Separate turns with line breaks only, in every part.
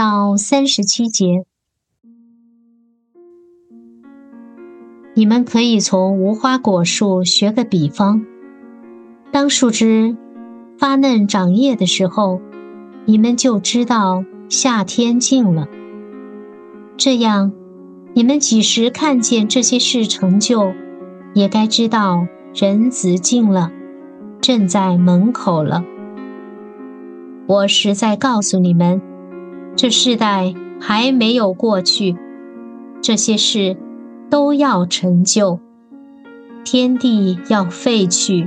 到三十七节。你们可以从无花果树学个比方。当树枝发嫩长叶的时候，你们就知道夏天近了。这样，你们几时看见这些事成就，也该知道人子近了，正在门口了。我实在告诉你们，这世代还没有过去，这些事。都要成就，天地要废去，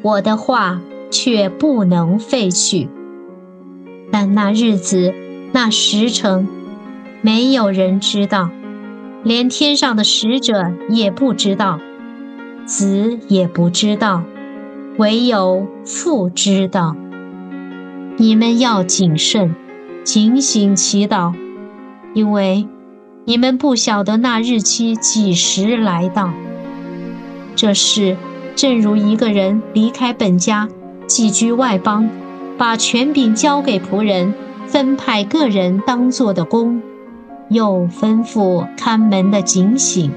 我的话却不能废去。但那日子、那时辰，没有人知道，连天上的使者也不知道，子也不知道，唯有父知道。你们要谨慎，警醒祈祷，因为。你们不晓得那日期几时来到。这事正如一个人离开本家，寄居外邦，把权柄交给仆人，分派个人当做的工，又吩咐看门的警醒。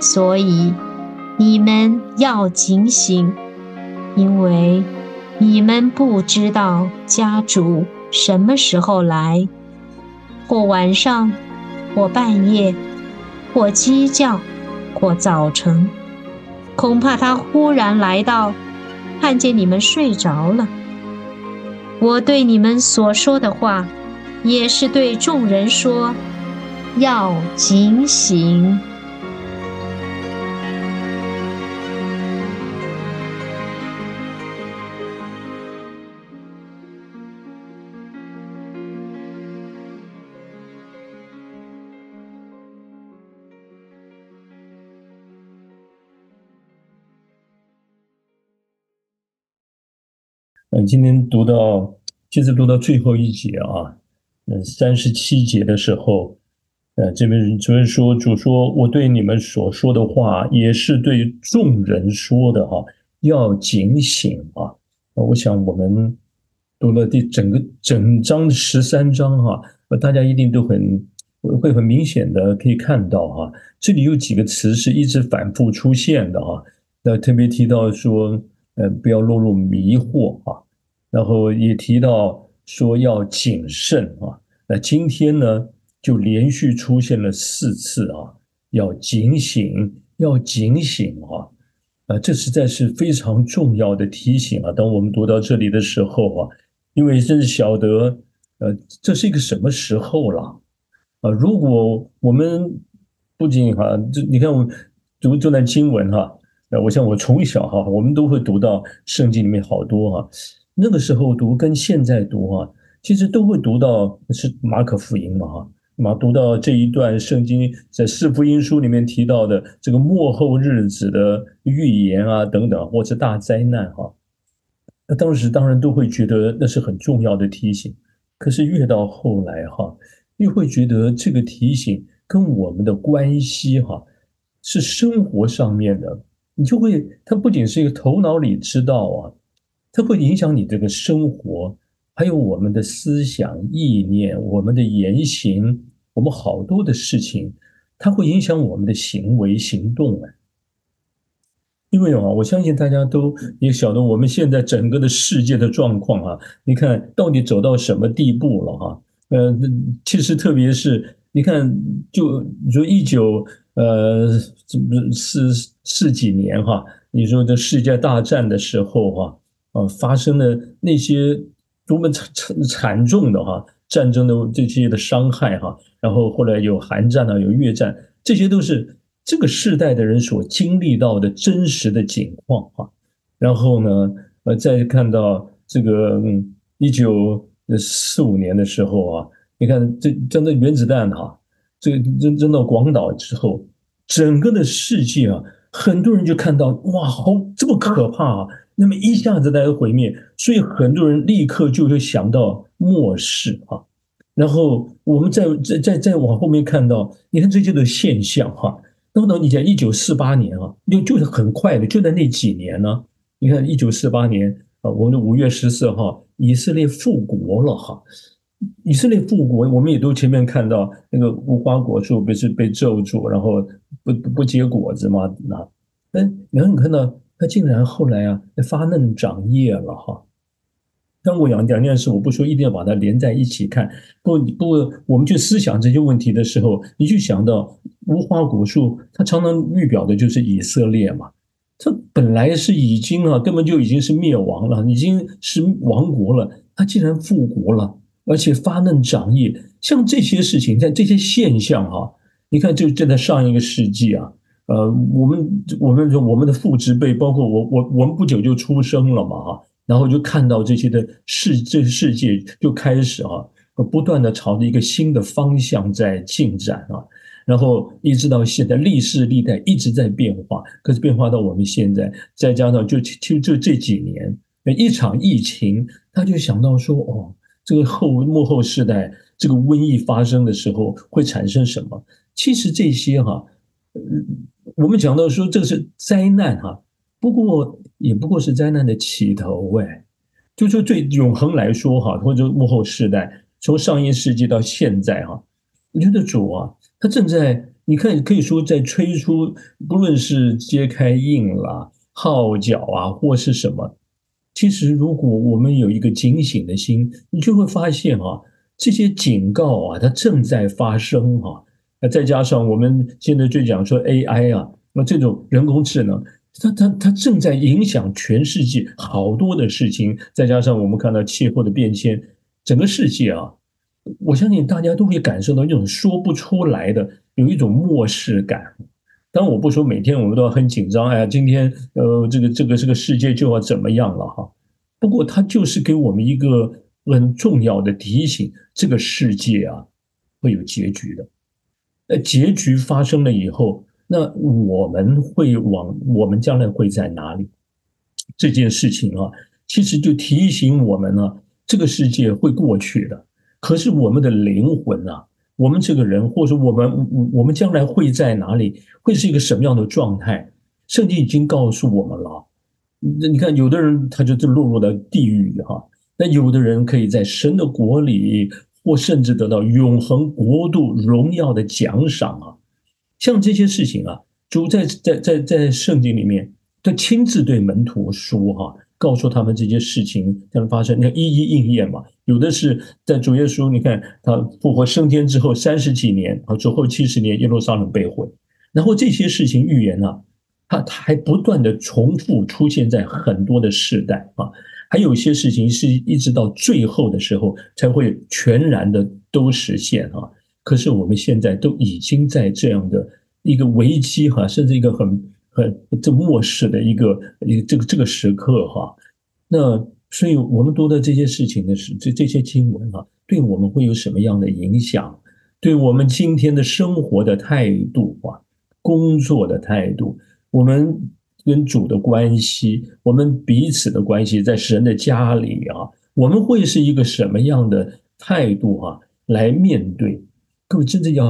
所以你们要警醒，因为你们不知道家主什么时候来，或晚上。或半夜，或鸡叫，或早晨，恐怕他忽然来到，看见你们睡着了。我对你们所说的话，也是对众人说，要警醒。
嗯，今天读到，接着读到最后一节啊，嗯，三十七节的时候，呃，这边主任说，主说，我对你们所说的话，也是对众人说的哈，要警醒啊。我想我们读了第整个整章十三章哈，大家一定都很会很明显的可以看到哈，这里有几个词是一直反复出现的哈，那特别提到说。呃，不要落入迷惑啊，然后也提到说要谨慎啊。那今天呢，就连续出现了四次啊，要警醒，要警醒啊！啊，这实在是非常重要的提醒啊。当我们读到这里的时候啊，因为真是晓得，呃，这是一个什么时候了啊？如果我们不仅哈，这你看我们读这段经文哈。呃，我想我从小哈，我们都会读到圣经里面好多哈，那个时候读跟现在读哈，其实都会读到是马可福音嘛哈，嘛读到这一段圣经在四福音书里面提到的这个末后日子的预言啊等等，或者大灾难哈，那当时当然都会觉得那是很重要的提醒，可是越到后来哈，越会觉得这个提醒跟我们的关系哈，是生活上面的。你就会，它不仅是一个头脑里知道啊，它会影响你这个生活，还有我们的思想意念、我们的言行，我们好多的事情，它会影响我们的行为行动啊。因为啊，我相信大家都也晓得我们现在整个的世界的状况啊，你看到底走到什么地步了哈？呃，其实特别是你看，就你说一九。呃，这不是四几年哈？你说这世界大战的时候哈，啊，发生的那些多么惨惨惨重的哈战争的这些的伤害哈，然后后来有韩战啊，有越战，这些都是这个世代的人所经历到的真实的景况哈。然后呢，呃，再看到这个一九四五年的时候啊，你看这真的原子弹哈，这个扔扔到广岛之后，整个的世界啊，很多人就看到哇，好这么可怕啊！那么一下子大家毁灭，所以很多人立刻就会想到末世啊。然后我们再再再再往后面看到，你看这些的现象哈。那么你讲一九四八年啊，就就是很快的，就在那几年呢。你看一九四八年啊，我们的五月十四号，以色列复国了哈。以色列复国，我们也都前面看到那个无花果树不是被咒住，然后不不结果子嘛？那哎，然后你看到它竟然后来啊发嫩长叶了哈。但我讲两件事，我不说一定要把它连在一起看。不不，我们去思想这些问题的时候，你就想到无花果树，它常常预表的就是以色列嘛。它本来是已经啊，根本就已经是灭亡了，已经是亡国了。它竟然复国了，而且发嫩长叶，像这些事情，像这些现象哈，你看，就就在上一个世纪啊，呃，我们我们我们的父执辈，包括我我我们不久就出生了嘛哈。然后就看到这些的世，这个世界就开始啊，不断的朝着一个新的方向在进展啊，然后一直到现在，历世历代一直在变化，可是变化到我们现在，再加上就就就这几年一场疫情，他就想到说，哦，这个后幕后世代这个瘟疫发生的时候会产生什么？其实这些哈，我们讲到说这是灾难哈。不过也不过是灾难的起头哎，就说对永恒来说哈，或者幕后世代，从上一世纪到现在哈，我觉得主啊，他正在你看可以说在催出，不论是揭开印啦、号角啊，或是什么，其实如果我们有一个警醒的心，你就会发现啊，这些警告啊，它正在发生哈。那再加上我们现在就讲说 AI 啊，那这种人工智能。它它它正在影响全世界好多的事情，再加上我们看到气候的变迁，整个世界啊，我相信大家都会感受到一种说不出来的有一种漠视感。当然，我不说每天我们都要很紧张，哎呀，今天呃，这个这个这个世界就要怎么样了哈。不过，它就是给我们一个很重要的提醒：这个世界啊会有结局的。那结局发生了以后。那我们会往我们将来会在哪里？这件事情啊，其实就提醒我们呢，这个世界会过去的。可是我们的灵魂啊，我们这个人，或者我们我们将来会在哪里？会是一个什么样的状态？圣经已经告诉我们了。那你看，有的人他就落入了地狱哈，那有的人可以在神的国里，或甚至得到永恒国度荣耀的奖赏啊。像这些事情啊，主在在在在圣经里面，他亲自对门徒说哈，告诉他们这些事情将发生，那一一应验嘛。有的是在主耶稣，你看他复活升天之后三十几年啊，主后七十年耶路撒冷被毁，然后这些事情预言啊，他他还不断的重复出现在很多的世代啊，还有一些事情是一直到最后的时候才会全然的都实现啊。可是我们现在都已经在这样的一个危机哈，甚至一个很很这漠视的一个一这个这个时刻哈，那所以我们读的这些事情呢，是这这些经文啊，对我们会有什么样的影响？对我们今天的生活的态度啊，工作的态度，我们跟主的关系，我们彼此的关系，在神的家里啊，我们会是一个什么样的态度啊，来面对？各位真的要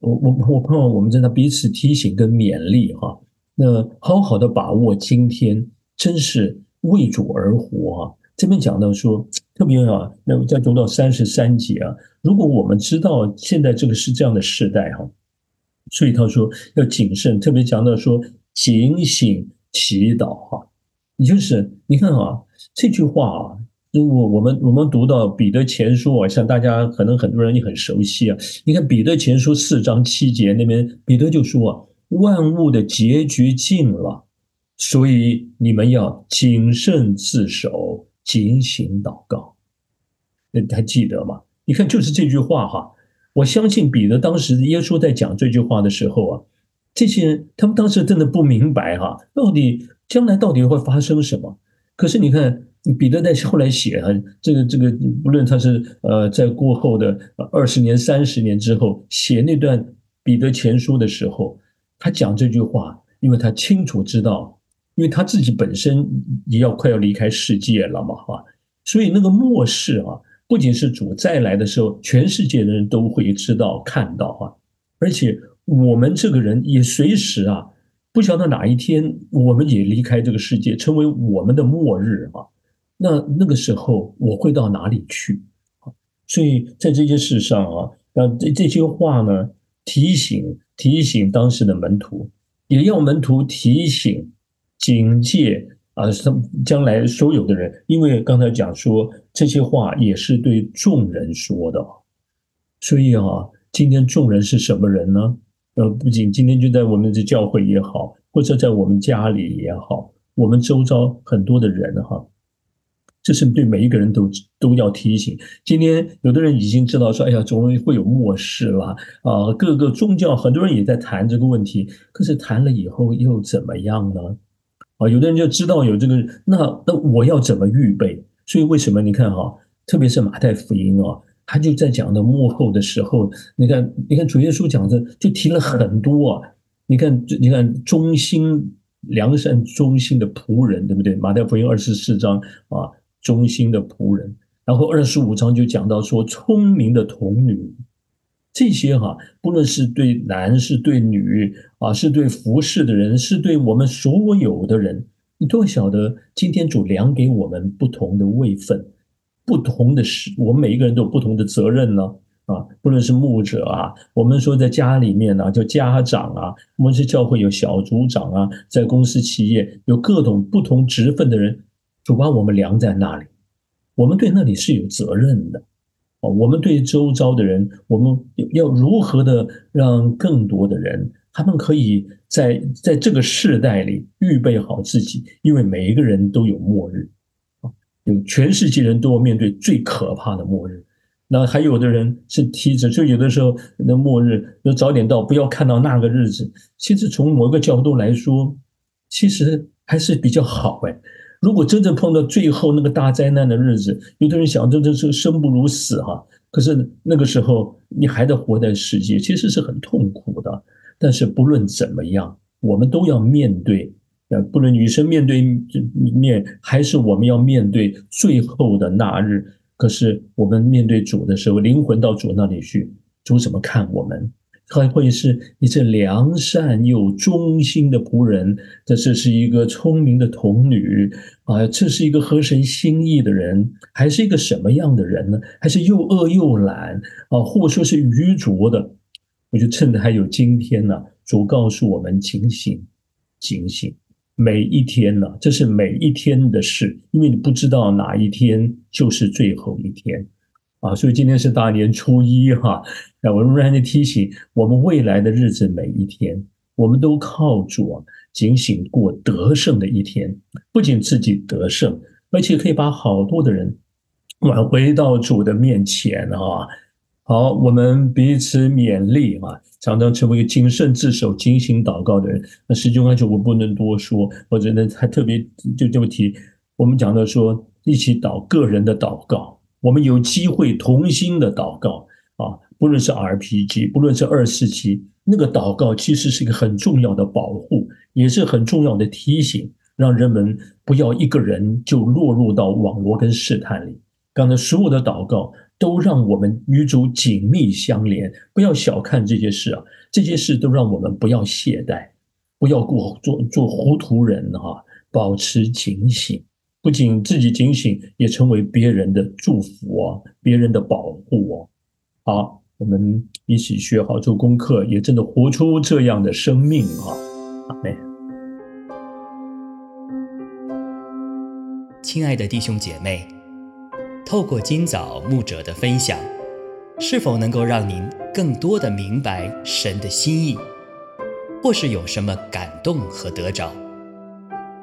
我我我盼望我们真的彼此提醒跟勉励哈，那好好的把握今天，真是为主而活啊！这边讲到说特别啊，那再读到三十三节啊，如果我们知道现在这个是这样的时代哈，所以他说要谨慎，特别讲到说警醒祈祷哈，你就是你看啊这句话啊。如果我们我们读到彼得前书啊，像大家可能很多人也很熟悉啊。你看彼得前书四章七节那边，彼得就说啊，万物的结局近了，所以你们要谨慎自守，警醒祷告。那还记得吗？你看就是这句话哈。我相信彼得当时耶稣在讲这句话的时候啊，这些人他们当时真的不明白哈，到底将来到底会发生什么？可是你看。彼得在后来写啊，这个这个，不论他是呃在过后的二十年、三十年之后写那段彼得前书的时候，他讲这句话，因为他清楚知道，因为他自己本身也要快要离开世界了嘛，哈，所以那个末世啊，不仅是主再来的时候，全世界的人都会知道看到啊，而且我们这个人也随时啊。不晓得哪一天我们也离开这个世界，成为我们的末日啊！那那个时候我会到哪里去？所以在这件事上啊，那这这些话呢，提醒提醒当时的门徒，也要门徒提醒警戒啊，将来所有的人，因为刚才讲说这些话也是对众人说的，所以啊，今天众人是什么人呢？呃，不仅今天就在我们的教会也好，或者在我们家里也好，我们周遭很多的人哈，这是对每一个人都都要提醒。今天有的人已经知道说，哎呀，总会有末世了啊，各个宗教很多人也在谈这个问题，可是谈了以后又怎么样呢？啊，有的人就知道有这个，那那我要怎么预备？所以为什么你看哈，特别是马太福音啊。他就在讲的幕后的时候，你看，你看主耶稣讲的就提了很多啊。你看，你看忠心良善忠心的仆人，对不对？马太福音二十四章啊，忠心的仆人。然后二十五章就讲到说，聪明的童女，这些哈，不论是对男是对女啊，是对服侍的人，是对我们所有的人，你都要晓得，今天主量给我们不同的位分。不同的是，我们每一个人都有不同的责任呢。啊，不论是牧者啊，我们说在家里面呢叫家长啊，我们是教会有小组长啊，在公司企业有各种不同职分的人，主把我们量在那里，我们对那里是有责任的。哦，我们对周遭的人，我们要如何的让更多的人，他们可以在在这个世代里预备好自己，因为每一个人都有末日。啊有全世界人都要面对最可怕的末日，那还有的人是提着，就有的时候那末日要早点到，不要看到那个日子。其实从某个角度来说，其实还是比较好哎。如果真正碰到最后那个大灾难的日子，有的人想，真的是生不如死哈。可是那个时候你还得活在世界，其实是很痛苦的。但是不论怎么样，我们都要面对。呃，不论女生面对面，还是我们要面对最后的那日。可是我们面对主的时候，灵魂到主那里去，主怎么看我们？还会是你这良善又忠心的仆人？这这是一个聪明的童女啊？这是一个合神心意的人，还是一个什么样的人呢？还是又恶又懒啊？或说是愚拙的？我就趁着还有今天呢，主告诉我们：警醒，警醒。每一天呢，这是每一天的事，因为你不知道哪一天就是最后一天，啊，所以今天是大年初一哈，那我仍然的提醒我们未来的日子每一天，我们都靠主，警醒过得胜的一天，不仅自己得胜，而且可以把好多的人挽回到主的面前啊。好，我们彼此勉励啊，常常成为一个谨慎自守、警醒祷告的人。那十九安求我不能多说，或者呢，还特别就这么提，我们讲到说一起祷个人的祷告，我们有机会同心的祷告啊，不论是 RPG，不论是二四七，那个祷告其实是一个很重要的保护，也是很重要的提醒，让人们不要一个人就落入到网络跟试探里。刚才所有的祷告。都让我们与主紧密相连，不要小看这些事啊！这些事都让我们不要懈怠，不要过做做糊涂人哈，保持警醒，不仅自己警醒，也成为别人的祝福啊，别人的保护哦。好，我们一起学好做功课，也真的活出这样的生命啊！阿妹，
亲爱的弟兄姐妹。透过今早牧者的分享，是否能够让您更多的明白神的心意，或是有什么感动和得着？